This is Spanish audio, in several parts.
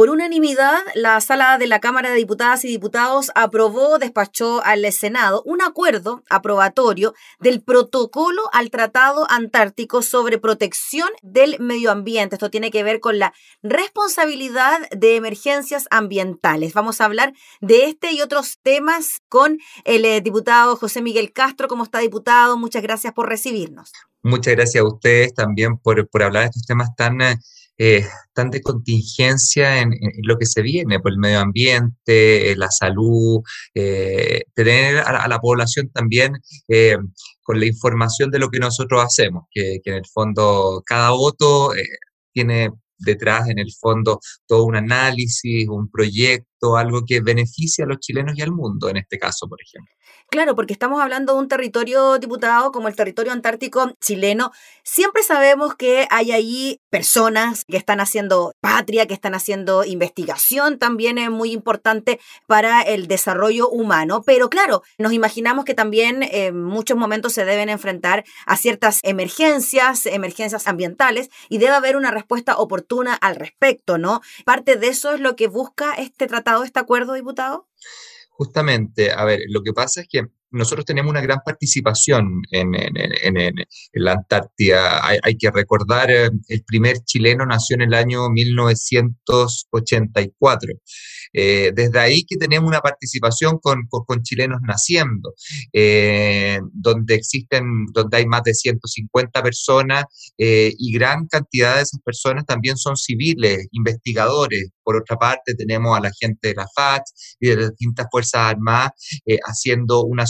Por unanimidad, la sala de la Cámara de Diputadas y Diputados aprobó, despachó al Senado un acuerdo aprobatorio del protocolo al Tratado Antártico sobre protección del medio ambiente. Esto tiene que ver con la responsabilidad de emergencias ambientales. Vamos a hablar de este y otros temas con el eh, diputado José Miguel Castro. ¿Cómo está, diputado? Muchas gracias por recibirnos. Muchas gracias a ustedes también por, por hablar de estos temas tan... Eh, eh, tan de contingencia en, lo que se viene, por el medio ambiente, la salud, eh, tener a, la población también eh, con la información de lo que nosotros hacemos, que, que en el fondo cada voto tiene detrás, en el fondo, todo un análisis, un proyecto, algo que beneficia a los chilenos y al mundo, en este caso, por ejemplo. Claro, porque estamos hablando de un territorio diputado como el territorio antártico chileno. Siempre sabemos que hay ahí personas que están haciendo patria, que están haciendo investigación, también es muy importante para el desarrollo humano. Pero claro, nos imaginamos que también en muchos momentos se deben enfrentar a ciertas emergencias, emergencias ambientales, y debe haber una respuesta oportuna al respecto, ¿no? Parte de eso es lo que busca este tratado, este acuerdo, diputado. Justamente, a ver, lo que pasa es que nosotros tenemos una gran participación en, la Antártida. Hay, que recordar, eh, el primer chileno nació en el año 1984. Eh, desde ahí que tenemos una participación con, chilenos naciendo, eh, donde existen, donde hay más de 150 personas y gran cantidad de esas personas también son civiles, investigadores. Por otra parte, tenemos a la gente de la FAT y de las distintas Fuerzas Armadas haciendo una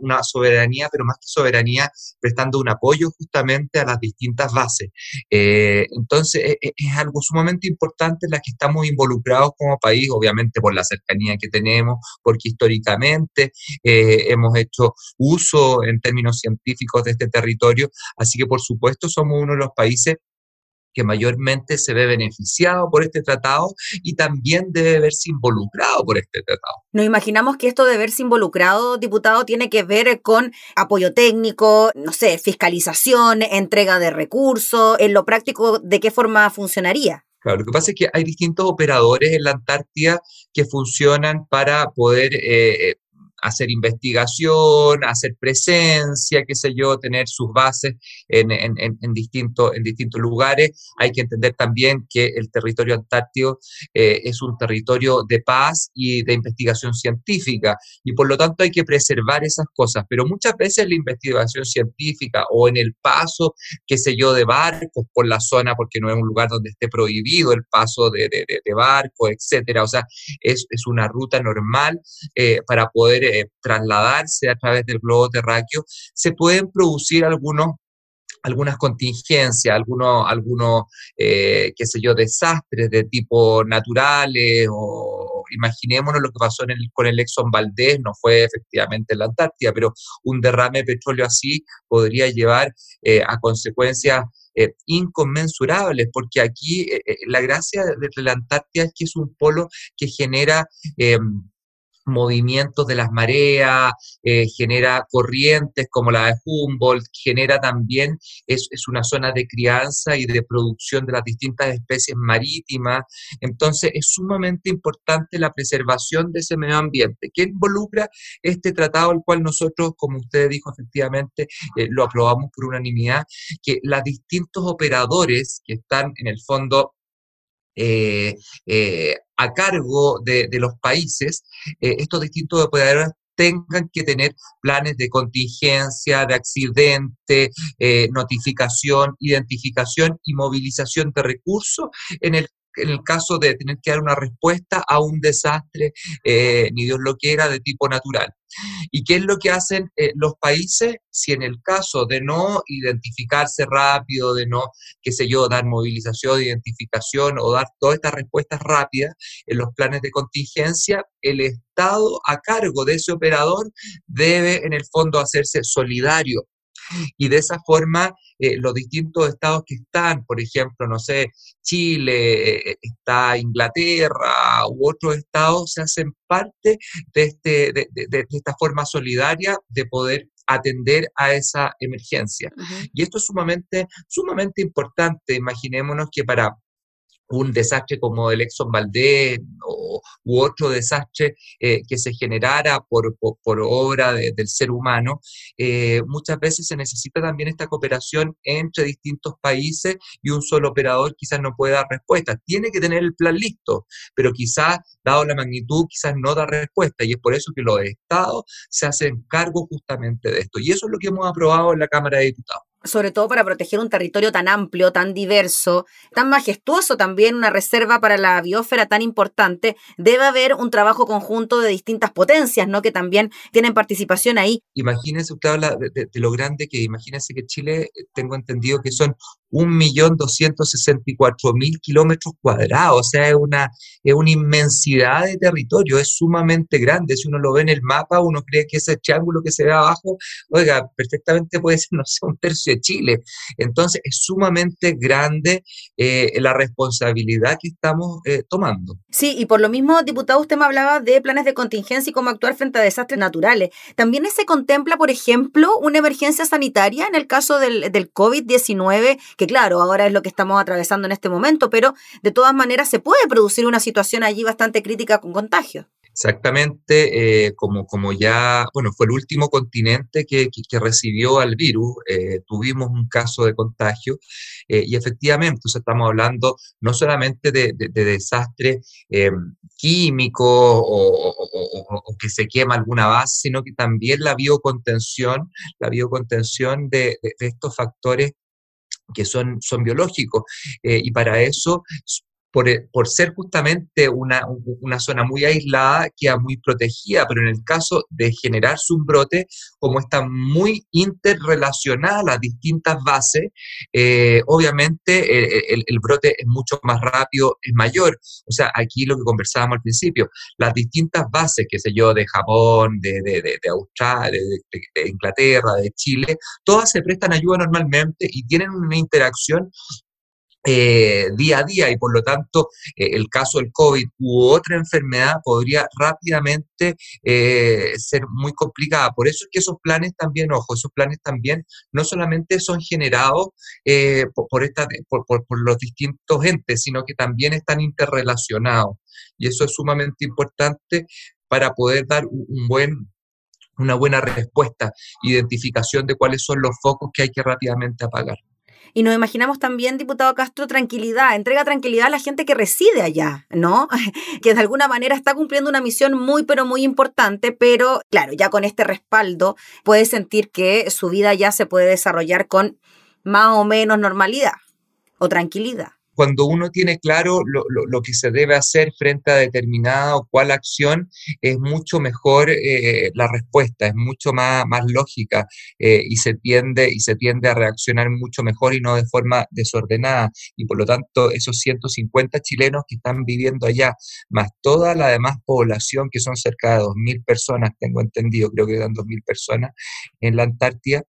una, soberanía, pero más que soberanía, prestando un apoyo justamente a las distintas bases. Eh, entonces, e, e, es, algo sumamente importante en la que estamos involucrados como país, obviamente por la cercanía que tenemos, porque históricamente eh, hemos hecho uso en términos científicos de este territorio, así que por supuesto somos uno de los países que mayormente se ve beneficiado por este tratado y también debe verse involucrado por este tratado. Nos imaginamos que esto de verse involucrado, diputado, tiene que ver con apoyo técnico, no sé, fiscalización, entrega de recursos, en lo práctico, ¿de qué forma funcionaría? Claro, lo que pasa es que hay distintos operadores en la Antártida que funcionan para poder eh, hacer investigación, hacer presencia, qué sé yo, tener sus bases en, en, en, distintos lugares. Hay que entender también que el territorio antártico eh, es un territorio de paz y de investigación científica y por lo tanto hay que preservar esas cosas, pero muchas veces la investigación científica o en el paso, qué sé yo, de barcos por la zona, porque no es un lugar donde esté prohibido el paso de, de, barcos, etcétera, o sea, es, es una ruta normal eh, para poder eh, trasladarse a través del globo terráqueo, se pueden producir algunos algunas contingencias, algunos, algunos eh, qué sé yo, desastres de tipo naturales o imaginémonos lo que pasó en el, con el Exxon Valdez, no fue efectivamente en la Antártida, pero un derrame de petróleo así podría llevar eh, a consecuencias inconmensurables, porque aquí la gracia de la Antártida es que es un polo que genera em, movimientos de las mareas, eh, genera corrientes como la de Humboldt, genera también, es, es, una zona de crianza y de producción de las distintas especies marítimas. Entonces es sumamente importante la preservación de ese medio ambiente, que involucra este tratado, al cual nosotros, como usted dijo efectivamente, eh, lo aprobamos por unanimidad, que los distintos operadores que están en el fondo eh, eh, a cargo de, los países, eh, estos distintos operadores tengan que tener planes de contingencia, de accidente, notificación, identificación y movilización de recursos en el en el caso de tener que dar una respuesta a un desastre, eh, ni Dios lo quiera, de tipo natural. ¿Y qué es lo que hacen eh, los países si en el caso de no identificarse rápido, de no, qué sé yo, dar movilización, identificación o dar todas estas respuestas rápidas en los planes de contingencia, el Estado a cargo de ese operador debe en el fondo hacerse solidario y de esa forma eh, los distintos estados que están, por ejemplo, no sé, Chile, eh, está Inglaterra u otros estados, se hacen parte de, este, de, esta forma solidaria de poder atender a esa emergencia. Y esto es sumamente, sumamente importante. Imaginémonos que para un desastre como el Exxon Valdez o, u otro desastre eh, que se generara por, por, obra del ser humano, eh, muchas veces se necesita también esta cooperación entre distintos países y un solo operador quizás no puede dar respuesta. Tiene que tener el plan listo, pero quizás, dado la magnitud, quizás no da respuesta y es por eso que los estados se hacen cargo justamente de esto. Y eso es lo que hemos aprobado en la Cámara de Diputados sobre todo para proteger un territorio tan amplio, tan diverso, tan majestuoso también, una reserva para la biosfera tan importante, debe haber un trabajo conjunto de distintas potencias, ¿no? Que también tienen participación ahí. Imagínense, usted habla de, lo grande que, imagínense que Chile, eh, tengo entendido que son 1.264.000 kilómetros cuadrados, o sea, es una, es una inmensidad de territorio, es sumamente grande. Si uno lo ve en el mapa, uno cree que ese triángulo que se ve abajo, oiga, perfectamente puede ser, no sé, un tercio de Chile. Entonces, es sumamente grande eh, la responsabilidad que estamos eh, tomando. Sí, y por lo mismo, diputado, usted me hablaba de planes de contingencia y cómo actuar frente a desastres naturales. ¿También se contempla, por ejemplo, una emergencia sanitaria en el caso del, del COVID-19 que claro, ahora es lo que estamos atravesando en este momento, pero de todas maneras se puede producir una situación allí bastante crítica con contagios. Exactamente, eh, como, como ya, bueno, fue el último continente que, que, recibió al virus, eh, tuvimos un caso de contagio eh, y efectivamente, estamos hablando no solamente de, de, desastre químico o, o, que se quema alguna base, sino que también la biocontención, la biocontención de, de estos factores que son, son biológicos. Eh, y para eso eh, por, ser justamente una, una, zona muy aislada, queda muy protegida, pero en el caso de generarse un brote, como está muy interrelacionada las distintas bases, eh, obviamente eh, el, brote es mucho más rápido, es mayor. O sea, aquí lo que conversábamos al principio, las distintas bases, qué sé yo, de Japón, de, de, de, Australia, de Inglaterra, de Chile, todas se prestan ayuda normalmente y tienen una interacción eh, día a día y por lo tanto eh, el caso del COVID u otra enfermedad podría rápidamente eh, ser muy complicada. Por eso es que esos planes también, ojo, esos planes también no solamente son generados por, esta, por, los distintos entes, sino que también están interrelacionados. Y eso es sumamente importante para poder dar un buen una buena respuesta, identificación de cuáles son los focos que hay que rápidamente apagar. Y nos imaginamos también, diputado Castro, tranquilidad, entrega tranquilidad a la gente que reside allá, ¿no? que de alguna manera está cumpliendo una misión muy, pero muy importante, pero claro, ya con este respaldo puede sentir que su vida ya se puede desarrollar con más o menos normalidad o tranquilidad cuando uno tiene claro lo, que se debe hacer frente a determinada o cual acción, es mucho mejor eh, la respuesta, es mucho más, más lógica eh, y, se tiende, y se tiende a reaccionar mucho mejor y no de forma desordenada. Y por lo tanto, esos 150 chilenos que están viviendo allá, más toda la demás población, que son cerca de 2.000 personas, tengo entendido, creo que eran 2.000 personas en la Antártida,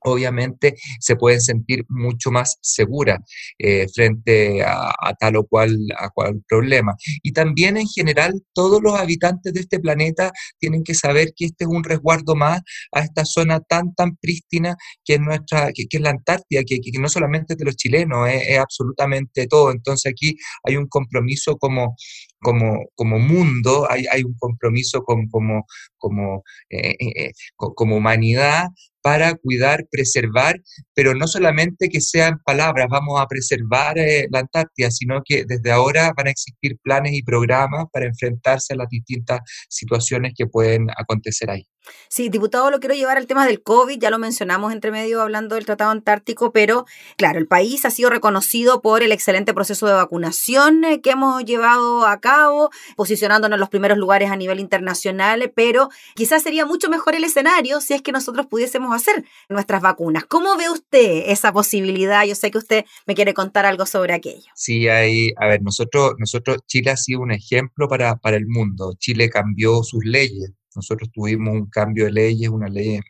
obviamente se pueden sentir mucho más seguras eh, frente a, tal o cual, a cual problema. Y también en general todos los habitantes de este planeta tienen que saber que este es un resguardo más a esta zona tan, tan prístina que es, nuestra, que, es la Antártida, que, no solamente de los chilenos, es, absolutamente todo. Entonces aquí hay un compromiso como, como, como mundo, hay, hay un compromiso como, como, como, eh, eh, como humanidad para cuidar, preservar, pero no solamente que sean palabras, vamos a preservar eh, la Antártida, sino que desde ahora van a existir planes y programas para enfrentarse a las distintas situaciones que pueden acontecer ahí. Sí, diputado, lo quiero llevar al tema del COVID, ya lo mencionamos entre medio hablando del Tratado Antártico, pero claro, el país ha sido reconocido por el excelente proceso de vacunación eh, que hemos llevado a cabo, posicionándonos en los primeros lugares a nivel internacional, pero quizás sería mucho mejor el escenario si es que nosotros pudiésemos hacer nuestras vacunas. ¿Cómo ve usted esa posibilidad? Yo sé que usted me quiere contar algo sobre aquello. Sí, hay, a ver, nosotros, nosotros, Chile ha sido un ejemplo para, para el mundo. Chile cambió sus leyes nosotros tuvimos un cambio de leyes, una ley en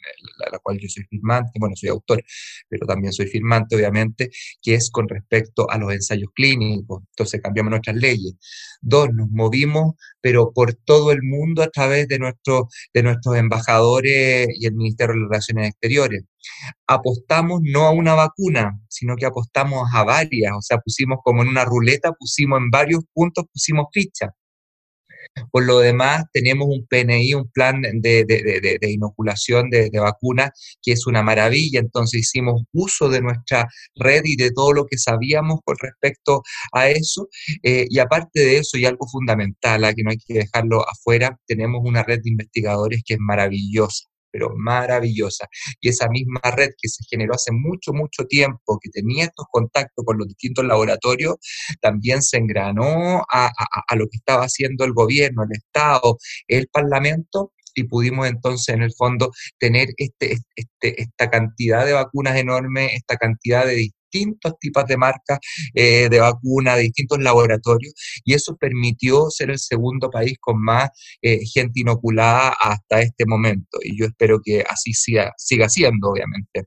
la, cual yo soy firmante, bueno, soy autor, pero también soy firmante, obviamente, que es con respecto a los ensayos clínicos. Entonces cambiamos nuestras leyes. Dos, nos movimos, pero por todo el mundo a través de, nuestro, de nuestros embajadores y el Ministerio de Relaciones Exteriores. apostamos no a una vacuna, sino que apostamos a varias, o sea, pusimos como en una ruleta, pusimos en varios puntos, pusimos ficha. Por lo demás, tenemos un PNI, un plan de, inoculación de, vacunas, que es una maravilla. Entonces hicimos uso de nuestra red y de todo lo que sabíamos con respecto a eso. Eh, y aparte de eso, y algo fundamental, a que no hay que dejarlo afuera, tenemos una red de investigadores que es maravillosa pero maravillosa. Y esa misma red que se generó hace mucho, mucho tiempo, que tenía estos contactos con los distintos laboratorios, también se engranó a, lo que estaba haciendo el gobierno, el Estado, el Parlamento, y pudimos entonces en el fondo tener este, este, esta cantidad de vacunas enorme, esta cantidad de distintos tipos de marcas eh, de vacuna, de distintos laboratorios, y eso permitió ser el segundo país con más eh, gente inoculada hasta este momento. Y yo espero que así siga, siga siendo, obviamente.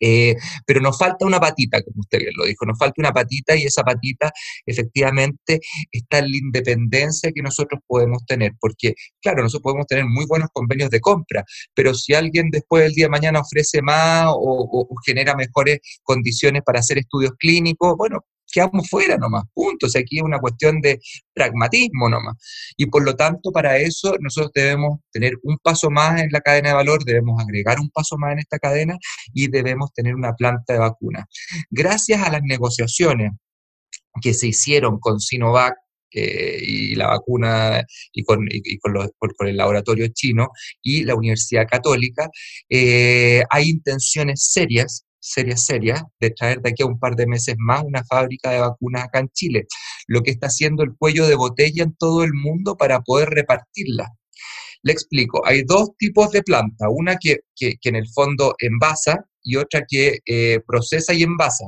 Eh, pero nos falta una patita, como usted bien lo dijo, nos falta una patita y esa patita efectivamente está en la independencia que nosotros podemos tener, porque claro, nosotros podemos tener muy buenos convenios de compra, pero si alguien después del día de mañana ofrece más o genera mejores condiciones para hacer estudios clínicos, bueno, quedamos fuera nomás, punto. O aquí es una cuestión de pragmatismo nomás. Y por lo tanto, para eso nosotros debemos tener un paso más en la cadena de valor, debemos agregar un paso más en esta cadena y debemos tener una planta de vacunas. Gracias a las negociaciones que se hicieron con Sinovac, eh, y la vacuna y con, con, el laboratorio chino y la Universidad Católica, eh, hay intenciones serias serias, serias, de traer de aquí a un par de meses más una fábrica de vacunas acá en Chile, lo que está haciendo el cuello de botella en todo el mundo para poder repartirla. Le explico, hay dos tipos de planta, una que, en el fondo envasa y otra que eh, procesa y envasa.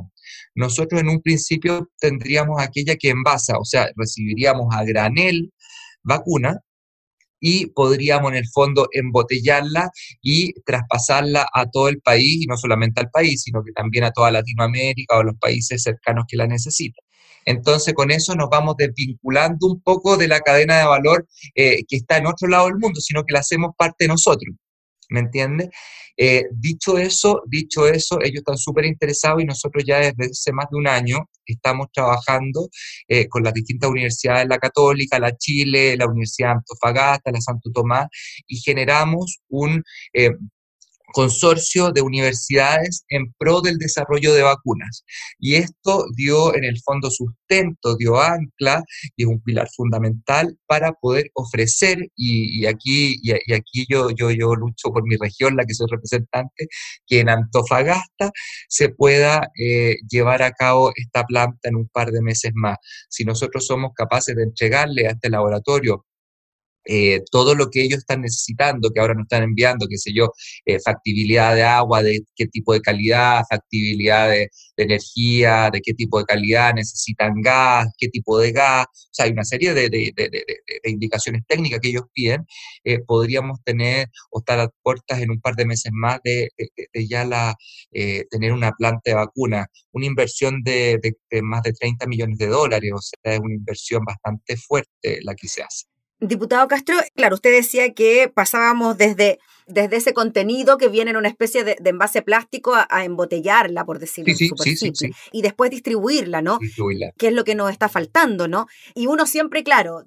Nosotros en un principio tendríamos aquella que envasa, o sea, recibiríamos a granel vacuna y podríamos en el fondo embotellarla y traspasarla a todo el país, y no solamente al país, sino que también a toda Latinoamérica o los países cercanos que la necesitan. Entonces, con eso nos vamos desvinculando un poco de la cadena de valor eh, que está en otro lado del mundo, sino que la hacemos parte de nosotros. ¿Me entiendes? Eh, dicho eso, dicho eso, ellos están súper interesados y nosotros ya desde hace más de un año estamos trabajando eh, con las distintas universidades, la Católica, la Chile, la Universidad de Antofagasta, la Santo Tomás, y generamos un eh, consorcio de universidades en pro del desarrollo de vacunas. Y esto dio en el fondo sustento, dio ancla y es un pilar fundamental para poder ofrecer, y, aquí, y, aquí yo, yo, yo lucho por mi región, la que soy representante, que en Antofagasta se pueda eh, llevar a cabo esta planta en un par de meses más. Si nosotros somos capaces de entregarle a este laboratorio eh, todo lo que ellos están necesitando, que ahora nos están enviando, qué sé yo, eh, factibilidad de agua, de qué tipo de calidad, factibilidad de, energía, de qué tipo de calidad, necesitan gas, qué tipo de gas, o sea, hay una serie de, indicaciones técnicas que ellos piden, eh, podríamos tener o estar a puertas en un par de meses más de, ya la, tener una planta de vacuna, una inversión de, más de 30 millones de dólares, o sea, es una inversión bastante fuerte la que se hace. Diputado Castro, claro, usted decía que pasábamos desde, desde ese contenido que viene en una especie de, envase plástico a, embotellarla, por decirlo sí, sí, sí, y después distribuirla, ¿no? Distribuirla. Que es lo que nos está faltando, ¿no? Y uno siempre, claro,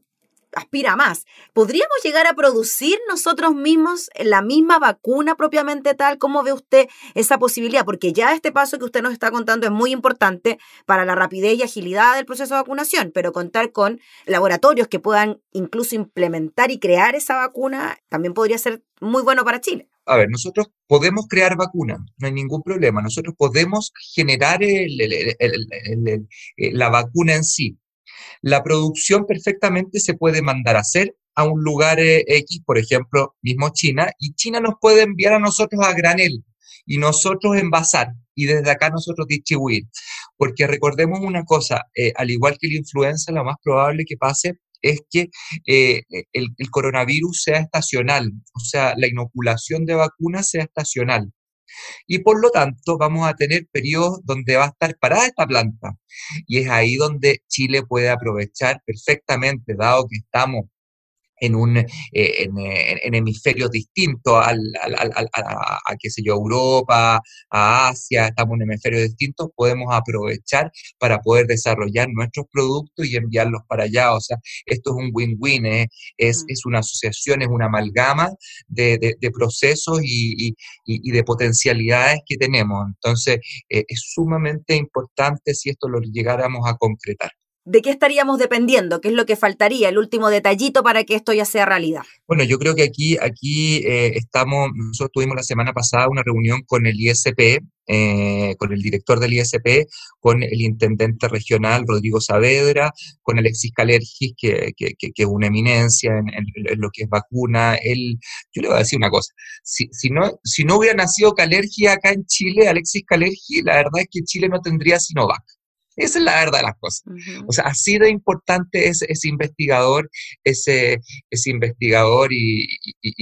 aspira más. ¿Podríamos llegar a producir nosotros mismos la misma vacuna propiamente tal? ¿Cómo ve usted esa posibilidad? Porque ya este paso que usted nos está contando es muy importante para la rapidez y agilidad del proceso de vacunación, pero contar con laboratorios que puedan incluso implementar y crear esa vacuna también podría ser muy bueno para Chile. A ver, nosotros podemos crear vacunas, no hay ningún problema. Nosotros podemos generar la vacuna en sí la producción perfectamente se puede mandar a hacer a un lugar eh, X, por ejemplo, mismo China, y China nos puede enviar a nosotros a granel y nosotros envasar y desde acá nosotros distribuir. Porque recordemos una cosa, eh, al igual que la influenza, lo más probable que pase es que eh, el, el, coronavirus sea estacional, o sea, la inoculación de vacunas sea estacional. Y por lo tanto vamos a tener periodos donde va a estar parada esta planta. Y es ahí donde Chile puede aprovechar perfectamente, dado que estamos en, un, eh, en, hemisferios distintos al, a, qué sé yo, Europa, a Asia, estamos en hemisferios distintos, podemos aprovechar para poder desarrollar nuestros productos y enviarlos para allá. O sea, esto es un win-win, ¿eh? es, mm. es, una asociación, es una amalgama de, de, procesos y, y, de potencialidades que tenemos. Entonces, eh, es sumamente importante si esto lo llegáramos a concretar. ¿De qué estaríamos dependiendo? ¿Qué es lo que faltaría? El último detallito para que esto ya sea realidad. Bueno, yo creo que aquí, aquí eh, estamos, nosotros tuvimos la semana pasada una reunión con el ISP, eh, con el director del ISP, con el intendente regional Rodrigo Saavedra, con Alexis Calergis, que, que, es una eminencia en, lo que es vacuna. Él, yo le voy a decir una cosa, si, si, no, si no hubiera nacido Calergi acá en Chile, Alexis Calergi, la verdad es que Chile no tendría Sinovac. Esa es la verdad de las cosas. O sea, así de importante es ese investigador, ese, ese investigador y,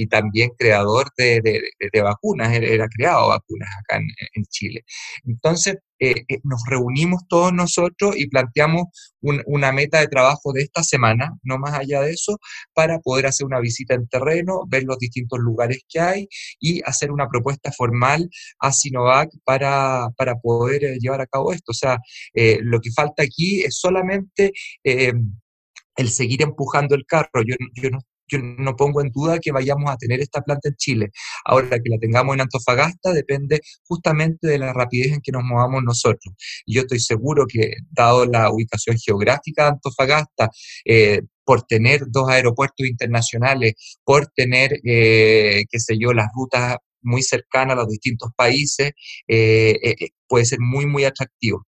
también creador de, de, vacunas, era creado vacunas acá en, en Chile. Entonces, eh, eh, nos reunimos todos nosotros y planteamos una meta de trabajo de esta semana, no más allá de eso, para poder hacer una visita en terreno, ver los distintos lugares que hay y hacer una propuesta formal a Sinovac para, para poder eh, llevar a cabo esto. O sea, lo que falta aquí es solamente el seguir empujando el carro. Yo, yo no yo no pongo en duda que vayamos a tener esta planta en Chile. Ahora que la tengamos en Antofagasta depende justamente de la rapidez en que nos movamos nosotros. Yo estoy seguro que, dado la ubicación geográfica de Antofagasta, eh, por tener dos aeropuertos internacionales, por tener, eh, qué sé yo, las rutas muy cercanas a los distintos países, eh, puede ser muy, muy atractivo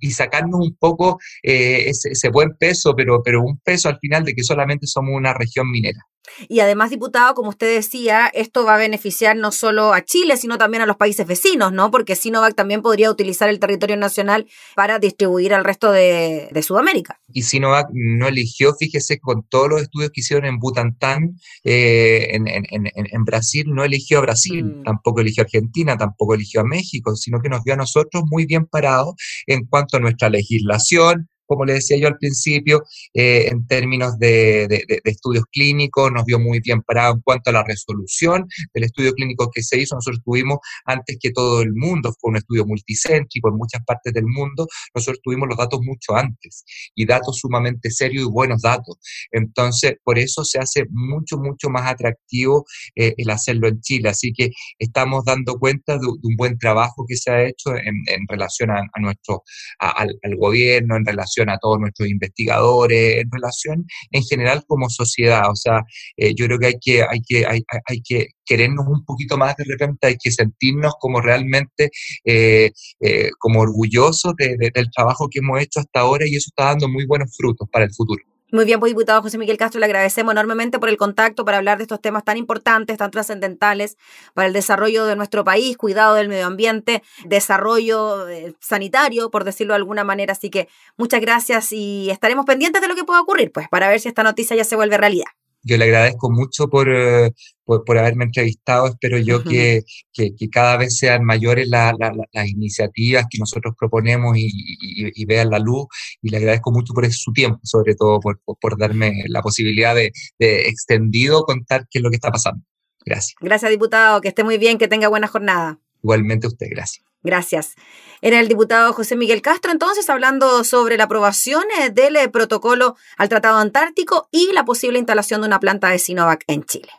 y sacarnos un poco eh, ese, buen peso, pero, pero un peso al final de que solamente somos una región minera. Y además, diputado, como usted decía, esto va a beneficiar no solo a Chile, sino también a los países vecinos, ¿no? Porque Sinovac también podría utilizar el territorio nacional para distribuir al resto de, Sudamérica. Y Sinovac no eligió, fíjese, con todos los estudios que hicieron en Butantán, eh, en, Brasil, no eligió a Brasil, mm. tampoco eligió a Argentina, tampoco eligió a México, sino que nos vio a nosotros muy bien parados en cuanto a nuestra legislación, como le decía yo al principio, eh, en términos de, estudios clínicos, nos vio muy bien parado en cuanto a la resolución del estudio clínico que se hizo. Nosotros tuvimos antes que todo el mundo, fue un estudio multicéntrico en muchas partes del mundo, nosotros tuvimos los datos mucho antes y datos sumamente serios y buenos datos. Entonces, por eso se hace mucho, mucho más atractivo eh, el hacerlo en Chile. Así que estamos dando cuenta de, un buen trabajo que se ha hecho en, relación a, nuestro, al gobierno, en relación a todos nuestros investigadores, en relación en general como sociedad. O sea, eh, yo creo que hay que, hay que, hay, hay, que querernos un poquito más de repente, hay que sentirnos como realmente eh, eh, como orgullosos del trabajo que hemos hecho hasta ahora y eso está dando muy buenos frutos para el futuro. Muy bien, pues diputado José Miguel Castro, le agradecemos enormemente por el contacto para hablar de estos temas tan importantes, tan trascendentales para el desarrollo de nuestro país, cuidado del medio ambiente, desarrollo eh, sanitario, por decirlo de alguna manera. Así que muchas gracias y estaremos pendientes de lo que pueda ocurrir, pues, para ver si esta noticia ya se vuelve realidad. Yo le agradezco mucho por, eh, por, haberme entrevistado. Espero yo que, que, cada vez sean mayores las iniciativas que nosotros proponemos y, y, vean la luz. Y le agradezco mucho por su tiempo, sobre todo por, por, darme la posibilidad de, de extendido contar qué es lo que está pasando. Gracias. Gracias, diputado. Que esté muy bien, que tenga buena jornada. Igualmente usted, gracias. Gracias. Era el diputado José Miguel Castro entonces hablando sobre la aprobación eh, del eh, protocolo al Tratado Antártico y la posible instalación de una planta de Sinovac en Chile.